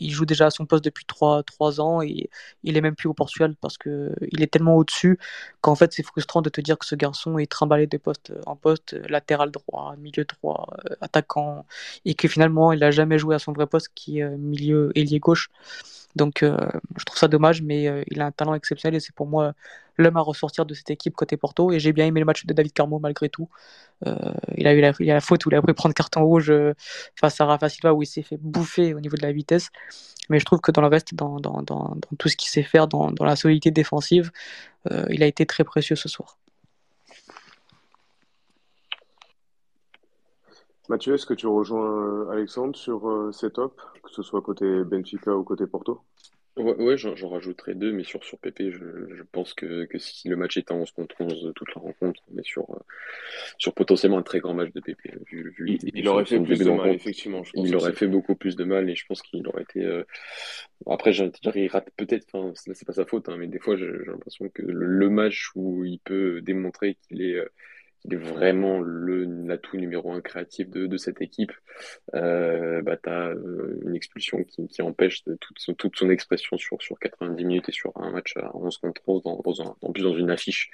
il joue déjà à son poste depuis 3, 3 ans et il est même plus au Portugal parce que il est tellement au-dessus qu'en fait c'est frustrant de te dire que ce garçon est trimballé de poste en poste, latéral droit, milieu droit, euh, attaquant, et que finalement il a jamais joué à son vrai poste qui est milieu ailier gauche. Donc euh, je trouve ça dommage, mais euh, il a un talent exceptionnel et c'est pour moi l'homme à ressortir de cette équipe côté Porto. Et j'ai bien aimé le match de David Carmo malgré tout. Euh, il, a eu la, faute où il a pris prendre carton rouge euh, face à Rafa Silva où il s'est fait bouffer au niveau de la vitesse. Mais je trouve que dans le reste, dans, tout ce qu'il sait faire, dans, la solidité défensive, euh, il a été très précieux ce soir. Mathieu, est-ce que tu rejoins Alexandre sur euh, ces tops, que ce soit côté Benfica ou côté Porto? Ouais, ouais j'en, j'en rajouterai deux, mais sur, sur PP, je, je pense que, que si le match est en 11 contre 11 toute la rencontre, on est sur, sur potentiellement un très grand match de PP. Vu, vu il, il aurait fait plus de mal, effectivement. Je pense il aurait fait beaucoup plus de mal et je pense qu'il aurait été. Euh... Après, j'ai dire, il rate peut-être, enfin, c'est pas sa faute, hein, mais des fois, j'ai, j'ai l'impression que le, le, match où il peut démontrer qu'il est. Euh, il est vraiment le l'atout numéro un créatif de, de cette équipe, euh, bah, tu as euh, une expulsion qui, qui empêche toute son, toute son expression sur, sur 90 minutes et sur un match à 11 contre 11, dans, dans un, en plus dans une affiche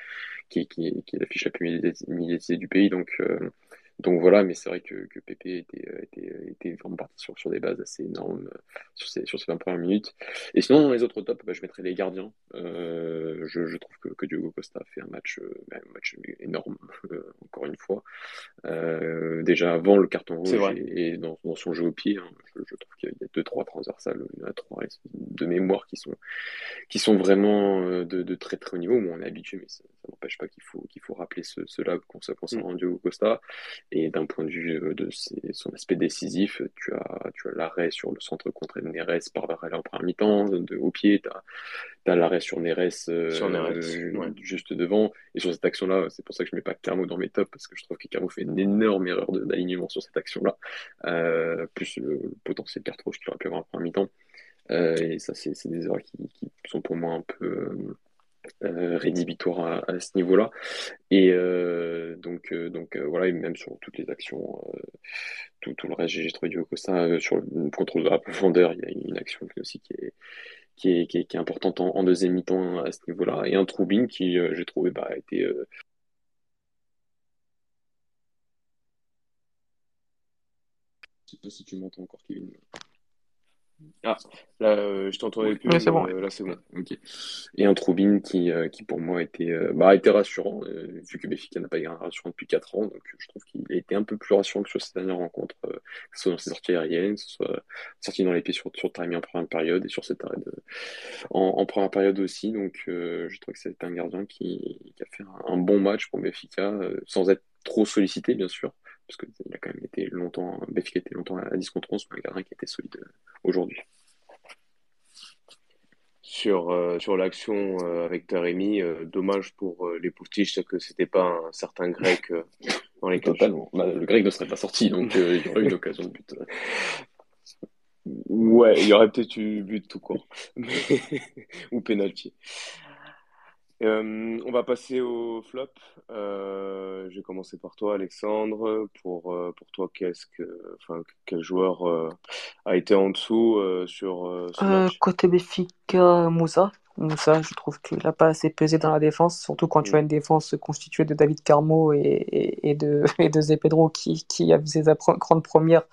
qui, qui, qui est l'affiche la plus médiatisée du pays. Donc, euh, donc voilà, mais c'est vrai que, que Pépé était, euh, était, était vraiment parti sur, sur des bases assez énormes euh, sur ces, sur ces 20 premières minutes. Et sinon, dans les autres tops, bah, je mettrais les gardiens. Euh, je, je, trouve que, que, Diogo Costa a fait un match, bah, un match énorme, encore une fois. Euh, déjà avant le carton rouge et, et dans, dans, son jeu au pied, hein, je, je, trouve qu'il y a deux, trois transversales, il y en a trois de mémoire qui sont, qui sont vraiment de, de très très haut niveau. Bon, on est habitué, mais ça, n'empêche pas qu'il faut, qu'il faut rappeler ce, cela concernant mm. Diogo Costa. Et d'un point de vue euh, de son aspect décisif, tu as, tu as l'arrêt sur le centre contre Neres par Varela en première mi-temps, de, au pied, tu as, l'arrêt sur Neres, euh, juste devant. Et sur cette action-là, c'est pour ça que je ne mets pas Carmo dans mes tops, parce que je trouve que Carmo fait une énorme erreur d'alignement sur cette action-là, euh, plus le, potentiel carte rouge qu'il aurait pu avoir en première mi-temps. Euh, et ça, c'est des erreurs qui, qui, sont pour moi un peu euh, rédhibitoire à, ce niveau-là. Et euh, donc, euh, donc voilà, et même sur toutes les actions, tout, tout, le reste, j'ai trouvé du Costa sur le contrôle de la profondeur, il y a une action aussi qui est, qui est, qui est, importante en, deuxième mi-temps à ce niveau-là. Et un Troubin qui, j'ai trouvé, bah, a été Je sais pas si tu m'entends encore, Kevin. Ah, là, euh, je t'entendais plus. c'est bon. Euh, là, c'est bon. Et un Troubine qui, euh, qui, pour moi, était, bah, était rassurant, vu que Béfica n'a pas gagné rassurant depuis 4 ans. Donc, je trouve qu'il a été un peu plus rassurant que sur cette dernière rencontre, que ce soit dans ses sorties aériennes, que ce soit sorti dans les pieds sur, sur timing en première période et sur cette arrêt de... en, première période aussi. Donc, je trouve que c'est un gardien qui, qui, a fait un, un bon match pour Béfica, sans être trop sollicité, bien sûr parce qu'il a quand même été longtemps, Béfica était longtemps à 10 contre 11, mais un gardien qui était solide euh, aujourd'hui. Sur, euh, sur l'action euh, avec Taremi, dommage pour les Poutiches que c'était pas un certain grec dans les Totalement. Bah, le grec ne serait pas sorti, donc il y aurait eu une occasion de but. Ouais, il y aurait peut-être eu but tout court. Ou penalty. Euh, on va passer au flop. Euh, je vais commencer par toi, Alexandre. Pour, euh, pour toi, qu'est-ce que, enfin, quel joueur euh, a été en dessous sur ce match? côté Béfica, Moussa. Moussa, je trouve qu'il n'a pas assez pesé dans la défense, surtout quand tu as une défense constituée de David Carmo et, et, et de, et de Zepedro qui, qui a visé sa grande première.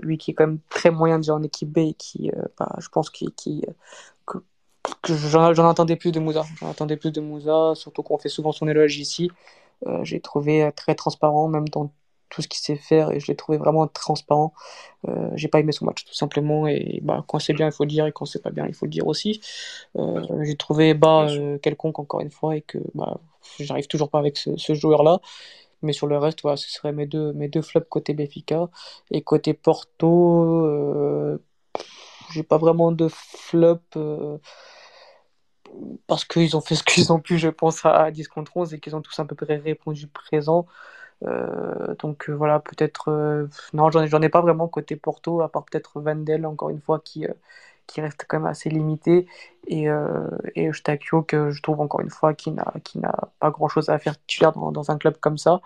lui qui est quand même très moyen déjà en équipe B et qui, bah, je pense, qui, qui, j'en attendais plus de Moussa. J'en attendais plus de Moussa, surtout qu'on fait souvent son éloge ici. Euh, j'ai trouvé très transparent, même dans tout ce qu'il sait faire, et je l'ai trouvé vraiment transparent. Euh, j'ai pas aimé son match, tout simplement. Et bah, quand c'est bien, il faut le dire, et quand c'est pas bien, il faut le dire aussi. Euh, j'ai trouvé bas euh, quelconque, encore une fois, et que bah, j'arrive toujours pas avec ce, ce joueur-là. Mais sur le reste, voilà, ce seraient mes deux, mes deux flops côté Béfica. Et côté Porto, euh, j'ai pas vraiment de flop. Euh, parce qu'ils ont fait ce qu'ils ont pu, je pense, à 10 contre 11 et qu'ils ont tous à peu près répondu présent. Euh, donc euh, voilà, peut-être. Non, j'en ai, ai, pas vraiment côté Porto, à part peut-être Vandel, encore une fois, qui, qui reste quand même assez limité. Et, euh, et que je trouve encore une fois, qui n'a pas grand-chose à faire dans, dans, un club comme ça.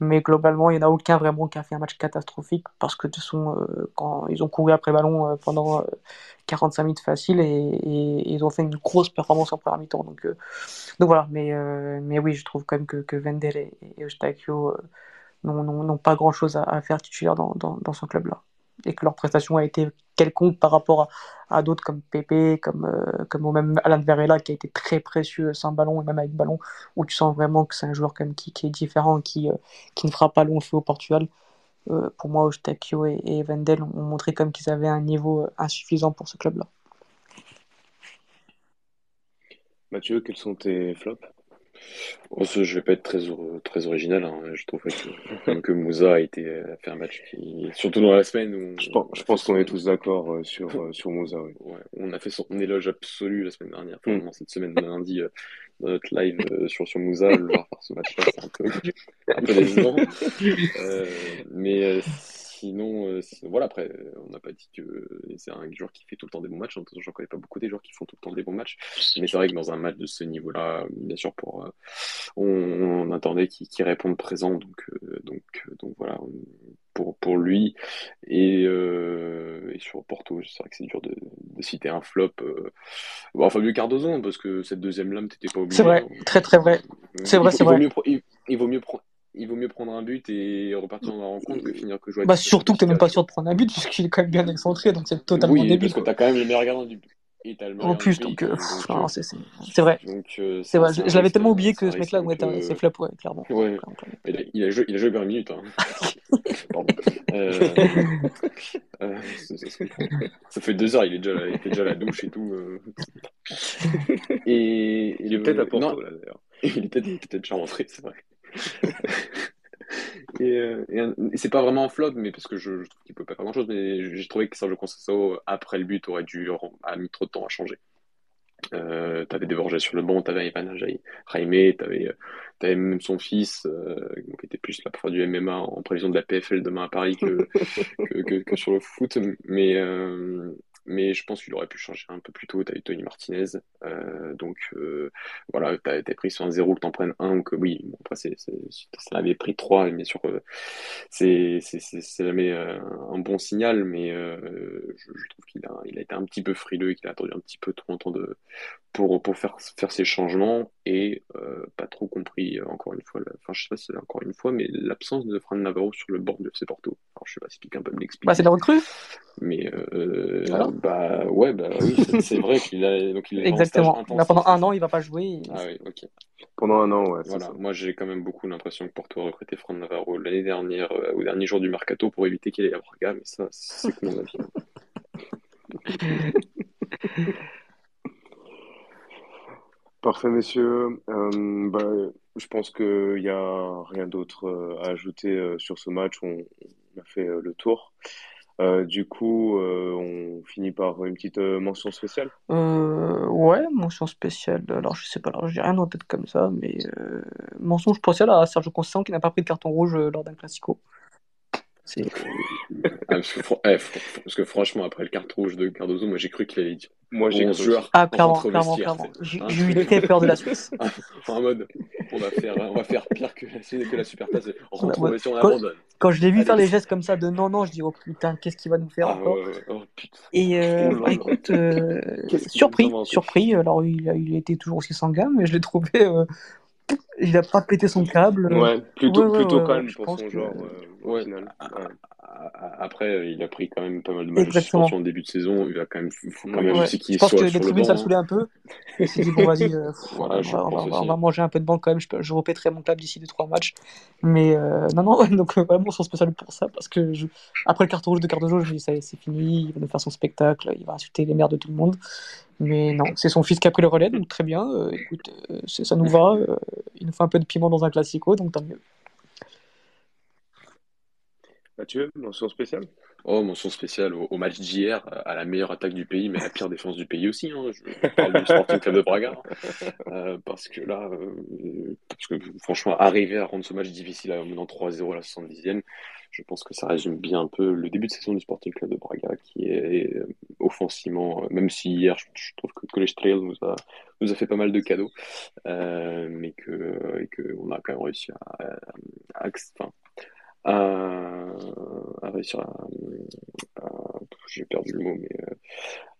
Mais globalement, il n'y en a aucun vraiment qui a fait un match catastrophique parce que de son, euh, quand ils ont couru après ballon euh, pendant 45 euh, minutes facile et, ils ont fait une grosse performance en première mi-temps. Donc, donc voilà, mais, mais oui, je trouve quand même que, que Wendel et, et Eustakio n'ont pas grand-chose à, faire titulaire dans, dans, dans ce club-là et que leur prestation a été quelconque par rapport à, d'autres comme Pepe, comme, euh, comme même Alan Varela qui a été très précieux sans ballon et même avec ballon, où tu sens vraiment que c'est un joueur comme qui, est différent, qui, euh, qui ne fera pas long feu au Portugal. Euh, pour moi, Eustakio et, et Vendel ont montré comme qu'ils avaient un niveau insuffisant pour ce club-là. Mathieu, quels sont tes flops? Oh, je vais pas être très, très original. Hein. Je trouve que, que Moussa a, été, a fait un match qui, surtout dans la semaine où. Je pense, qu'on est tous d'accord euh, sur, euh, sur Moussa. Oui. Ouais, on a fait son éloge absolu la semaine dernière. Enfin, mm. cette semaine, lundi, euh, dans notre live sur, sur Moussa. Le voir faire ce match-là, c'est un peu, un peu décevant. mais sinon, euh, sinon, voilà, après, on n'a pas dit que c'est un joueur qui fait tout le temps des bons matchs. Je ne connais pas beaucoup des joueurs qui font tout le temps des bons matchs. Mais c'est vrai que dans un match de ce niveau-là, bien sûr, pour, euh, on, on, attendait qu'il qu réponde présent. Donc, euh, donc, donc voilà, pour, pour lui. Et, euh, et sur Porto, c'est vrai que c'est dur de, de, citer un flop. Euh... Bon, Fabio Cardozo, hein, parce que cette deuxième lame, t'étais pas obligé. C'est vrai, très très vrai. C'est vrai, c'est vrai. il, il vaut mieux prendre il vaut mieux prendre un but et repartir dans la rencontre que finir que jouer. Bah, surtout que t'es même pas sûr de prendre un but, puisqu'il est quand même bien excentré, donc c'est totalement oui, débile. parce que t'as quand même le meilleur gardien du et t'as le meilleur En plus, du donc, euh, euh, c'est vrai. donc, euh, C'est vrai, je, l'avais tellement oublié c'est que ce mec-là, ouais, euh, c'est flop, ouais, clairement. Ouais. Il a, il a joué, il a joué 20 minutes. Hein. Pardon. Euh, euh, ça, fait deux heures, il est déjà, là- il était déjà à la douche et tout. euh. Et, Il est peut-être à non, Porto, là, d'ailleurs. il est peut-être il est peut-être déjà rentré, c'est vrai. Et, euh, et, c'est pas vraiment un flop, mais parce que je, je trouve qu'il peut pas faire grand-chose, mais j'ai trouvé que Sergio Conceição, après le but, aurait dû a mis trop de temps à changer. Euh, t'avais des Borges sur le banc, t'avais Ivan Jaime, t'avais, euh, t'avais même son fils, euh, qui était plus là pour faire du MMA en prévision de la PFL demain à Paris que, que, que, que sur le foot. Mais, euh, mais je pense qu'il aurait pu changer un peu plus tôt. T'as eu Tony Martinez. Euh, donc euh, voilà, t'as t'as pris sur un zéro, que t'en prennes un, ou que oui, bon, après, c'est, ça avait pris trois, bien sûr, euh, c'est, jamais un bon signal, mais je, je trouve qu'il a, il a été un petit peu frileux et qu'il a attendu un petit peu trop longtemps de, pour, pour faire, faire ces changements et pas trop compris, encore une fois, la- enfin, je sais pas si c'est encore une fois, mais l'absence de Fran Navarro sur le banc de FC Porto. Alors, je sais pas si quelqu'un peut me l'expliquer. Bah, c'est la recrue. Mais euh, Alors bah ouais, bah oui, c'est vrai qu'il a donc il est en stage Exactement. Là, intensif. pendant un an, il va pas jouer. et- Ah oui, ok. Pendant un an, ouais, Voilà, ça. moi j'ai quand même beaucoup l'impression que Porto a recruté Fran Navarro l'année dernière, euh, au dernier jour du mercato, pour éviter qu'il ait à Braga, mais ça, c'est que mon avis. Parfait, messieurs. Euh, bah, je pense qu'il n'y a rien d'autre euh, à ajouter sur ce match. On, a fait le tour. Euh, du coup, euh, on finit par une petite euh, mention spéciale? Ouais, mention spéciale. Alors, je sais pas, alors j'ai rien en tête comme ça, mais mention spéciale à Sergio Conceição qui n'a pas pris de carton rouge lors d'un classico. C'est Ah, parce, que, fran- eh, parce que franchement, après le carton rouge de Cardozo, moi j'ai cru qu'il allait dire Moi, j'ai 11 cru joueurs ah clairement, clairement, clairement. J'ai eu très peur de la Suisse. en mode, on va faire, on va faire pire que la, que la super tasse. On rentre Ouais. on Quand- abandonne. Quand je l'ai vu Allez, faire les vas-y. gestes comme ça de non, non, je dis oh putain, qu'est-ce qu'il va nous faire Ah encore? ouais, ouais, oh putain. Et euh, Oh bah, écoute, euh, surpris, surpris. Alors il a, il été toujours aussi sanguin, mais je l'ai trouvé, euh, il a pas pété son câble. Ouais, plutôt, Ouais, plutôt calme je pour pense son que- genre euh, au Ouais. final. Après, il a pris quand même pas mal de matchs de suspension au début de saison. Il a quand même, faut quand même Ouais. aussi Je qu'il pense soit que les sur le tribunes, ça saoulait un peu. Il s'est dit, bon, vas-y, euh, Voilà, on, je va, on, pense on manger un peu de banc quand même. Je, je repéterai mon câble d'ici 2-3 matchs. Mais euh, non, non, donc euh, vraiment, son spécial pour ça. Parce que je- après le carton rouge de Cardozo, je me dis, ça c'est fini. Il va nous faire son spectacle. Il va insulter les mères de tout le monde. Mais non, c'est son fils qui a pris le relais. Donc très bien. Euh, écoute, ça nous va. Il nous fait un peu de piment dans un classico. Donc tant mieux. Mathieu, mention spéciale? Oh, mention spéciale au, au match d'hier, euh, à la meilleure attaque du pays, mais à la pire défense du pays aussi. Hein. Je parle du Sporting Club de Braga. Euh, parce que là, euh, parce que franchement, arriver à rendre ce match difficile en menant 3-0 à la 70e, je pense que ça résume bien un peu le début de saison du Sporting Club de Braga, qui est euh, offensivement, même si hier, je, je trouve que, les Trail nous a, nous a fait pas mal de cadeaux, mais et que on a quand même réussi à, à, à- enfin, à, à réussir à, à- j'ai perdu le mot, mais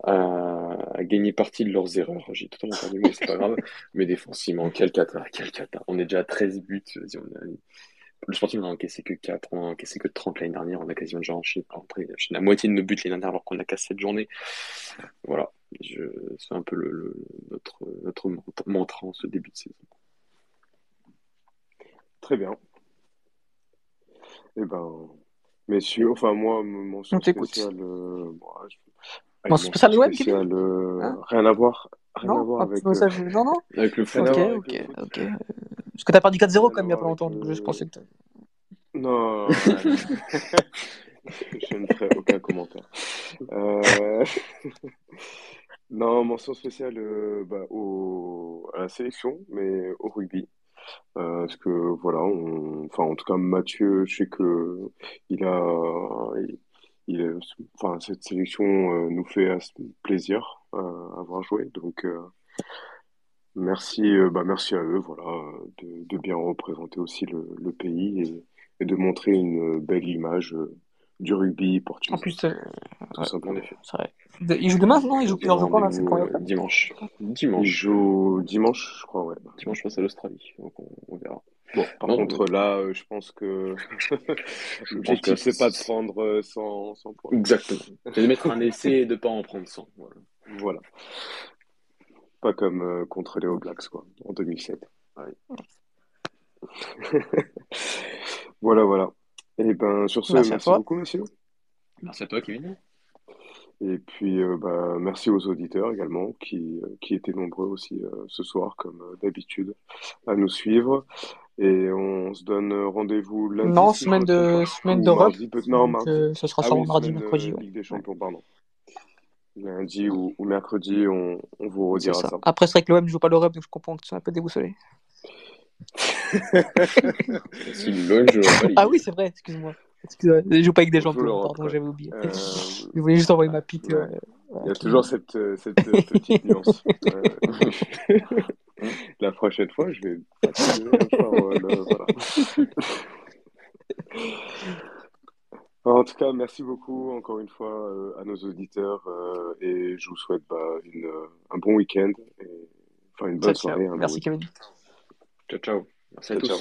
euh, à, gagner partie de leurs erreurs. J'ai totalement perdu le mot, c'est pas grave. Mais défensivement, quel cata, quel cata. On est déjà à 13 buts. Vas-y, on a- Le Sporting n'a encaissé que 4, on a encaissé que 30 l'année dernière. On a quasiment déjà enchaîné, la moitié de nos buts l'année dernière alors qu'on a qu'à 7 journées. Voilà, c'est un peu le, le- notre, notre mantra en ce début de saison. Très bien. Eh ben, messieurs, enfin moi, m- mention On t'écoute. spéciale, euh, je- de Web, spéciale, euh, Hein rien à voir, rien à Non, voir avec. euh, message. Non, non. Avec le Ok, avec ok, ok. Euh, Parce que t'as perdu 4-0 quand même il y a pas longtemps. Donc je pensais que Non, je ne ferai aucun commentaire. Euh, Non, mention spéciale euh, bah, au... à la sélection, mais au rugby. Euh, parce que voilà, enfin en tout cas Mathieu, je sais que il a, il, enfin cette sélection euh, nous fait plaisir euh, avoir joué, donc merci, bah merci à eux, voilà, de, bien représenter aussi le, pays et, de montrer une belle image du rugby En portugais, plus, euh, tout ouais, simplement. En effet. c'est vrai. De- il joue demain, non? Il joue, joue quand là? C'est quand euh, après? dimanche. Il Dimanche. joue dimanche, je crois, ouais. Dimanche face à l'Australie. Donc on, on verra. Bon, par Non, contre, là, euh, je pense que je pense que l'objectif, c'est pas de prendre euh, 100, 100 points. Exactement. C'est de mettre un essai et de pas en prendre 100. Voilà. Voilà. Pas comme euh, contre les All Blacks, quoi, en 2007. Ouais. Voilà, voilà. Et ben, sur ce, Merci à merci toi. beaucoup, messieurs. Merci à toi, Kevin. Et puis, euh, bah, merci aux auditeurs également qui, euh, qui étaient nombreux aussi euh, ce soir, comme euh, d'habitude, à nous suivre. Et on se donne rendez-vous lundi, Non, si semaine de, semaine d'Europe. mardi, peut non, mardi. euh, ce sera Ah sûrement oui, mardi, mercredi, ouais. Ligue des Ouais, Champions, pardon. Lundi ou, ou mercredi, on, on vous redira ça. ça. Après, c'est vrai que l'OM ne joue pas l'Europe, donc je comprends que tu sois un peu déboussolé. L'aurais Ah oui, c'est vrai, excuse-moi. Excuse-moi. Je joue pas avec des l'Europe, pardon, j'avais oublié. Euh, Je voulais juste envoyer ma pique. ouais. euh, Il y a toujours cette, euh, cette euh, petite nuance. Euh, la prochaine fois, je vais pas te euh, voilà. En tout cas, merci beaucoup encore une fois euh, à nos auditeurs euh, et je vous souhaite bah, une, euh, un bon week-end, et, enfin une bonne Ciao, ciao. soirée, un bon Merci, week-end. Kevin. Ciao, ciao. Merci à Ciao.